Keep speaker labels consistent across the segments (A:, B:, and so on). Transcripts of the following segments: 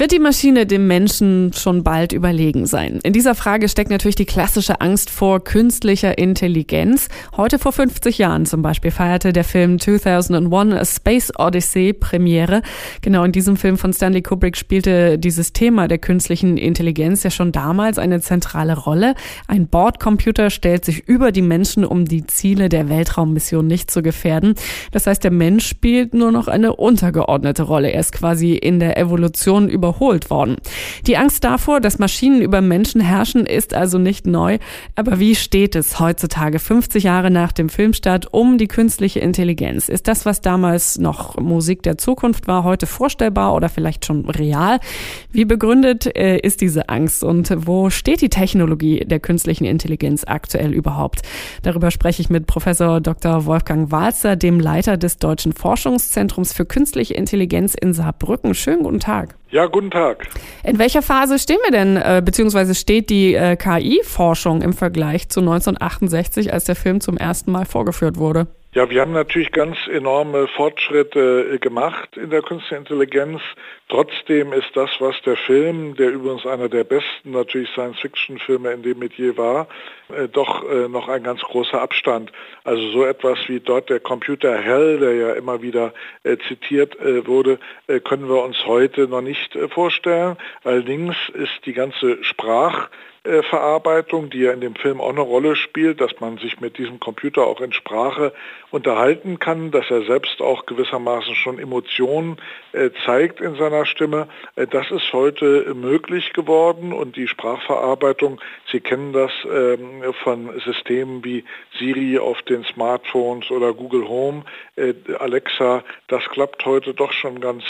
A: Wird die Maschine dem Menschen schon bald überlegen sein? In dieser Frage steckt natürlich die klassische Angst vor künstlicher Intelligenz. Heute vor 50 Jahren zum Beispiel feierte der Film 2001 A Space Odyssey Premiere. Genau in diesem Film von Stanley Kubrick spielte dieses Thema der künstlichen Intelligenz ja schon damals eine zentrale Rolle. Ein Bordcomputer stellt sich über die Menschen, um die Ziele der Weltraummission nicht zu gefährden. Das heißt, der Mensch spielt nur noch eine untergeordnete Rolle. Er ist quasi in der Evolution über überholt worden. Die Angst davor, dass Maschinen über Menschen herrschen, ist also nicht neu. Aber wie steht es heutzutage, 50 Jahre nach dem Filmstart, um die künstliche Intelligenz? Ist das, was damals noch Musik der Zukunft war, heute vorstellbar oder vielleicht schon real? Wie begründet äh, ist diese Angst und wo steht die Technologie der künstlichen Intelligenz aktuell überhaupt? Darüber spreche ich mit Professor Dr. Wolfgang Walzer, dem Leiter des Deutschen Forschungszentrums für künstliche Intelligenz in Saarbrücken. Schönen guten Tag.
B: Ja, guten Tag.
A: In welcher Phase stehen wir denn, äh, beziehungsweise steht die äh, KI-Forschung im Vergleich zu 1968, als der Film zum ersten Mal vorgeführt wurde?
B: Ja, wir haben natürlich ganz enorme Fortschritte äh, gemacht in der künstlichen Intelligenz. Trotzdem ist das, was der Film, der übrigens einer der besten natürlich Science-Fiction-Filme in dem Metier war, äh, doch äh, noch ein ganz großer Abstand. Also so etwas wie dort der Computer Hell, der ja immer wieder zitiert wurde, können wir uns heute noch nicht vorstellen. Allerdings ist die ganze Sprach äh, Verarbeitung, die ja in dem Film auch eine Rolle spielt, dass man sich mit diesem Computer auch in Sprache unterhalten kann, dass er selbst auch gewissermaßen schon Emotionen äh, zeigt in seiner Stimme. Äh, das ist heute möglich geworden und die Sprachverarbeitung, Sie kennen das ähm, von Systemen wie Siri auf den Smartphones oder Google Home, äh, Alexa, das klappt heute doch schon ganz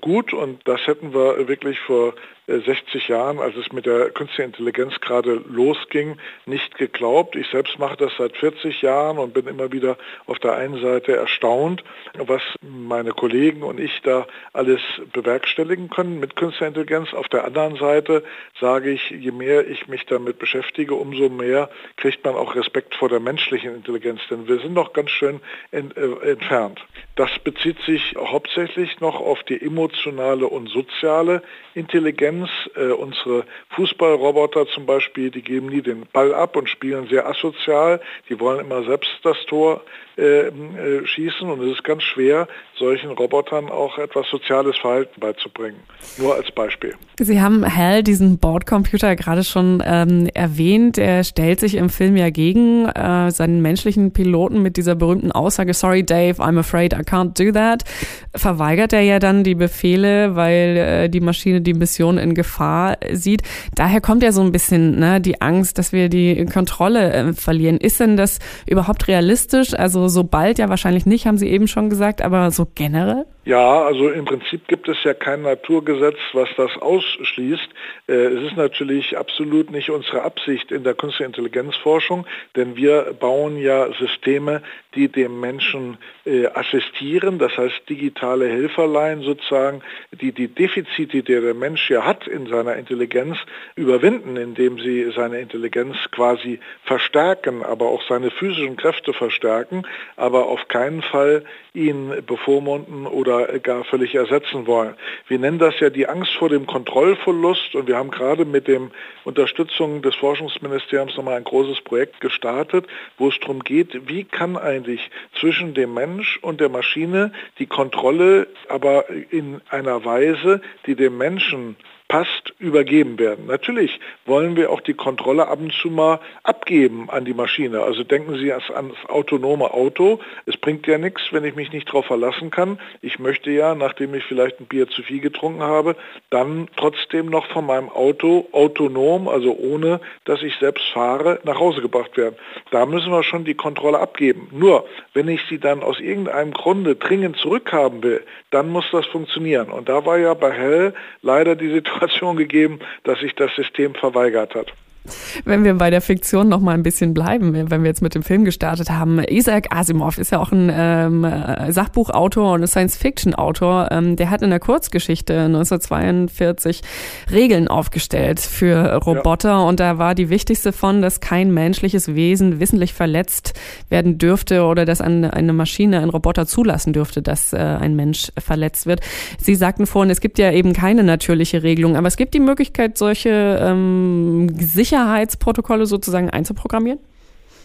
B: gut und das hätten wir wirklich vor 60 Jahren, als es mit der künstlichen Intelligenz gerade losging, nicht geglaubt. Ich selbst mache das seit 40 Jahren und bin immer wieder auf der einen Seite erstaunt, was meine Kollegen und ich da alles bewerkstelligen können mit künstlicher Intelligenz. Auf der anderen Seite sage ich, je mehr ich mich damit beschäftige, umso mehr kriegt man auch Respekt vor der menschlichen Intelligenz, denn wir sind noch ganz schön ent, äh, entfernt. Das bezieht sich hauptsächlich noch auf die emotionale und soziale Intelligenz. Äh, unsere Fußballroboter zum Beispiel, die geben nie den Ball ab und spielen sehr asozial. Die wollen immer selbst das Tor äh, äh, schießen und es ist ganz schwer, solchen Robotern auch etwas soziales Verhalten beizubringen. Nur als Beispiel.
A: Sie haben Hal, diesen Bordcomputer, gerade schon ähm, erwähnt. Er stellt sich im Film ja gegen äh, seinen menschlichen Piloten mit dieser berühmten Aussage, sorry Dave, I'm afraid I can't do that. Verweigert er ja dann die Befehle, weil äh, die Maschine die Mission in Gefahr sieht. Daher kommt ja so ein bisschen ne, die Angst, dass wir die Kontrolle äh, verlieren. Ist denn das überhaupt realistisch? Also so bald ja wahrscheinlich nicht, haben Sie eben schon gesagt, aber so generell?
B: Ja, also im Prinzip gibt es ja kein Naturgesetz, was das ausschließt. Äh, es ist natürlich absolut nicht unsere Absicht in der künstlichen Intelligenzforschung, denn wir bauen ja Systeme, die dem Menschen äh, assistieren, das heißt digitale Helferlein sozusagen, die die Defizite, die der Mensch ja hat in seiner Intelligenz, überwinden, indem sie seine Intelligenz quasi verstärken, aber auch seine physischen Kräfte verstärken, aber auf keinen Fall ihn bevormunden oder gar völlig ersetzen wollen. Wir nennen das ja die Angst vor dem Kontrollverlust und wir haben gerade mit dem Unterstützung des Forschungsministeriums nochmal ein großes Projekt gestartet, wo es darum geht, wie kann eigentlich zwischen dem Mensch und der Maschine die Kontrolle aber in einer Weise, die dem Menschen passt, übergeben werden. Natürlich wollen wir auch die Kontrolle ab und zu mal abgeben an die Maschine. Also denken Sie ans, ans autonome Auto. Es bringt ja nichts, wenn ich mich nicht darauf verlassen kann. Ich möchte ja, nachdem ich vielleicht ein Bier zu viel getrunken habe, dann trotzdem noch von meinem Auto autonom, also ohne, dass ich selbst fahre, nach Hause gebracht werden. Da müssen wir schon die Kontrolle abgeben. Nur, wenn ich sie dann aus irgendeinem Grunde dringend zurückhaben will, dann muss das funktionieren. Und da war ja bei Hell leider die Situation Situation gegeben, dass sich das System verweigert hat.
A: Wenn wir bei der Fiktion noch mal ein bisschen bleiben, wenn wir jetzt mit dem Film gestartet haben, Isaac Asimov ist ja auch ein ähm, Sachbuchautor und Science-Fiction-Autor. Ähm, der hat in der Kurzgeschichte 1942 Regeln aufgestellt für Roboter ja. und da war die wichtigste von, dass kein menschliches Wesen wissentlich verletzt werden dürfte oder dass eine, eine Maschine, ein Roboter zulassen dürfte, dass äh, ein Mensch verletzt wird. Sie sagten vorhin, es gibt ja eben keine natürliche Regelung, aber es gibt die Möglichkeit, solche ähm, Sicherheitsprotokolle sozusagen einzuprogrammieren?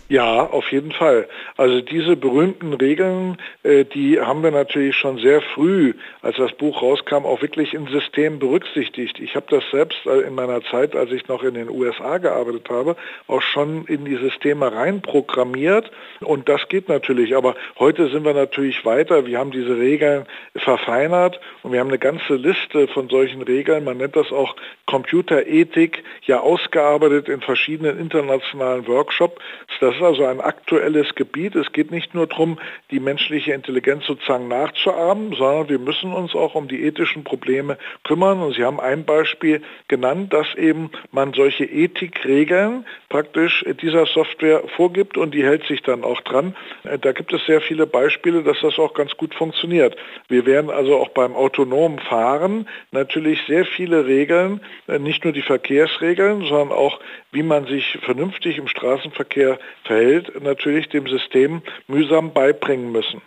B: Ja, auf jeden Fall. Also diese berühmten Regeln, äh, die haben wir natürlich schon sehr früh, als das Buch rauskam, auch wirklich im System berücksichtigt. Ich habe das selbst äh, in meiner Zeit, als ich noch in den USA gearbeitet habe, auch schon in die Systeme reinprogrammiert. Und das geht natürlich. Aber heute sind wir natürlich weiter. Wir haben diese Regeln verfeinert und wir haben eine ganze Liste von solchen Regeln. Man nennt das auch Computerethik, ja ausgearbeitet in verschiedenen internationalen Workshops. Das ist also ein aktuelles Gebiet. Es geht nicht nur darum, die menschliche Intelligenz sozusagen nachzuahmen, sondern wir müssen uns auch um die ethischen Probleme kümmern. Und Sie haben ein Beispiel genannt, dass eben man solche Ethikregeln praktisch dieser Software vorgibt und die hält sich dann auch dran. Da gibt es sehr viele Beispiele, dass das auch ganz gut funktioniert. Wir werden also auch beim autonomen Fahren natürlich sehr viele Regeln, nicht nur die Verkehrsregeln, sondern auch, wie man sich vernünftig im Straßenverkehr verhält, natürlich dem System mühsam beibringen müssen.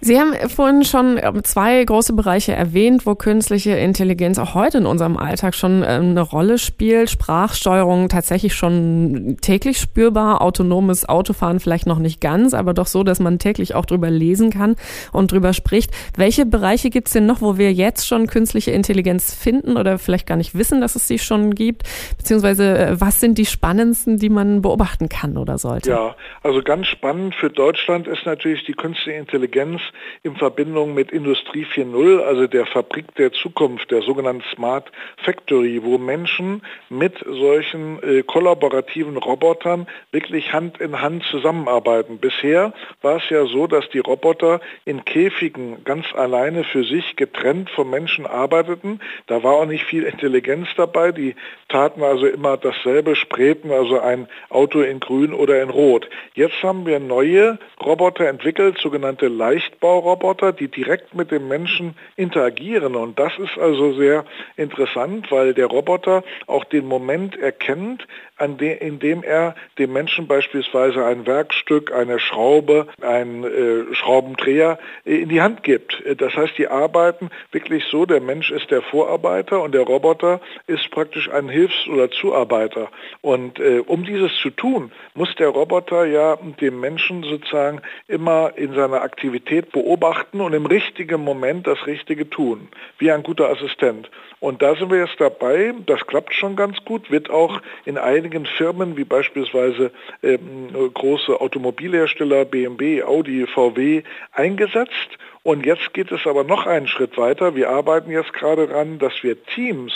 A: Sie haben vorhin schon ähm, zwei große Bereiche erwähnt, wo künstliche Intelligenz auch heute in unserem Alltag schon ähm, eine Rolle spielt. Sprachsteuerung tatsächlich schon täglich spürbar, autonomes Autofahren vielleicht noch nicht ganz, aber doch so, dass man täglich auch drüber lesen kann und drüber spricht. Welche Bereiche gibt es denn noch, wo wir jetzt schon künstliche Intelligenz finden oder vielleicht gar nicht wissen, dass es sie schon gibt? Beziehungsweise äh, was sind die spannendsten, die man beobachten kann oder sollte?
B: Ja, also ganz spannend für Deutschland ist natürlich die künstliche Intelligenz in Verbindung mit Industrie 4.0, also der Fabrik der Zukunft, der sogenannten Smart Factory, wo Menschen mit solchen äh, kollaborativen Robotern wirklich Hand in Hand zusammenarbeiten. Bisher war es ja so, dass die Roboter in Käfigen ganz alleine für sich getrennt vom Menschen arbeiteten. Da war auch nicht viel Intelligenz dabei. Die taten also immer dasselbe, sprähten also ein Auto in grün oder in rot. Jetzt haben wir neue Roboter entwickelt, sogenannte Leichtbauroboter, die direkt mit dem Menschen interagieren. Und das ist also sehr interessant, weil der Roboter auch den Moment erkennt, in dem er dem Menschen beispielsweise ein Werkstück, eine Schraube, einen äh, Schraubendreher äh, in die Hand gibt. Das heißt, die arbeiten wirklich so, der Mensch ist der Vorarbeiter und der Roboter ist praktisch ein Hilfs- oder Zuarbeiter. Und äh, um dieses zu tun, muss der Roboter ja dem Menschen sozusagen immer in seiner Aktivität beobachten und im richtigen Moment das Richtige tun, wie ein guter Assistent. Und da sind wir jetzt dabei, das klappt schon ganz gut, wird auch in einigen Firmen wie beispielsweise ähm, große Automobilhersteller, BMW, Audi, VW eingesetzt. Und jetzt geht es aber noch einen Schritt weiter. Wir arbeiten jetzt gerade daran, dass wir Teams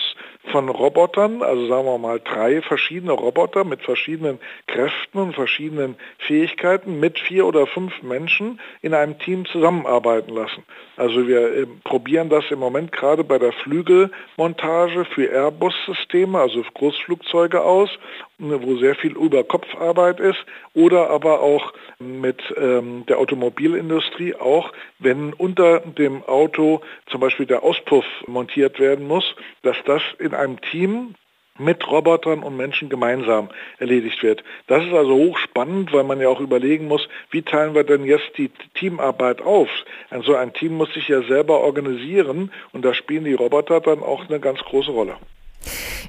B: von Robotern, also sagen wir mal drei verschiedene Roboter mit verschiedenen Kräften und verschiedenen Fähigkeiten mit vier oder fünf Menschen in einem Team zusammenarbeiten lassen. Also wir äh, probieren das im Moment gerade bei der Flügelmontage für Airbus-Systeme, also Großflugzeuge aus, wo sehr viel Überkopfarbeit ist oder aber auch mit ähm, der Automobilindustrie, auch wenn unter dem Auto zum Beispiel der Auspuff montiert werden muss, dass das in einem Team mit Robotern und Menschen gemeinsam erledigt wird. Das ist also hochspannend, weil man ja auch überlegen muss, wie teilen wir denn jetzt die Teamarbeit auf? Also ein Team muss sich ja selber organisieren und da spielen die Roboter dann auch eine ganz große Rolle.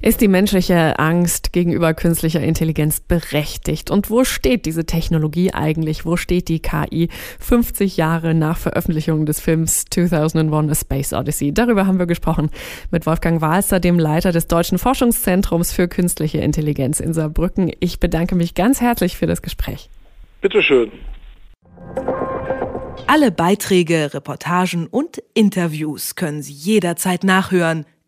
A: Ist die menschliche Angst gegenüber künstlicher Intelligenz berechtigt? Und wo steht diese Technologie eigentlich? Wo steht die KI 50 Jahre nach Veröffentlichung des Films 2001 A Space Odyssey? Darüber haben wir gesprochen mit Wolfgang Walster, dem Leiter des Deutschen Forschungszentrums für künstliche Intelligenz in Saarbrücken. Ich bedanke mich ganz herzlich für das Gespräch.
B: Bitteschön.
C: Alle Beiträge, Reportagen und Interviews können Sie jederzeit nachhören